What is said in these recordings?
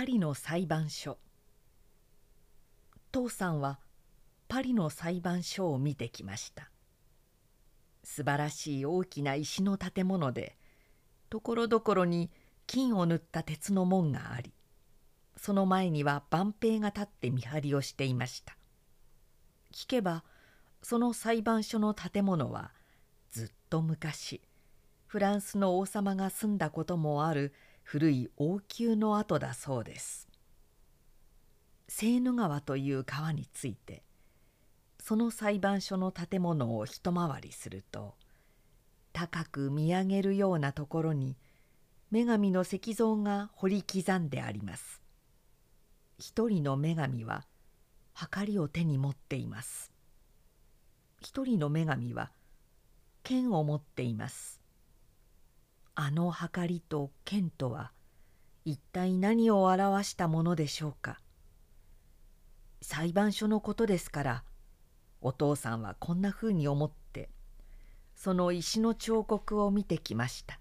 パリの裁判所。父さんはパリの裁判所を見てきました。素晴らしい大きな石の建物でところどころに金を塗った鉄の門がありその前には万平が立って見張りをしていました。聞けばその裁判所の建物はずっと昔フランスの王様が住んだこともある古い王宮の跡だそうです。セーヌ川という川についてその裁判所の建物を一回りすると高く見上げるようなところに女神の石像が彫り刻んであります。一人の女神はりを手に持っています。一人の女神は剣を持っています。あの計りと剣とは一体何を表したものでしょうか？裁判所のことですからお父さんはこんなふうに思ってその石の彫刻を見てきました。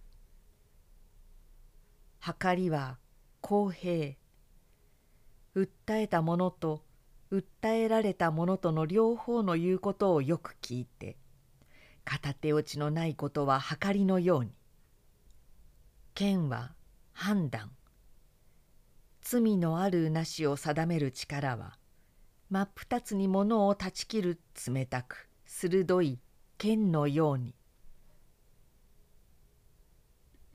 計りは公平訴えたものと訴えられたものとの両方の言うことをよく聞いて片手落ちのないことは計りのように剣は判断。罪のあるなしを定める力は真っ二つにものを断ち切る冷たく鋭い剣のように。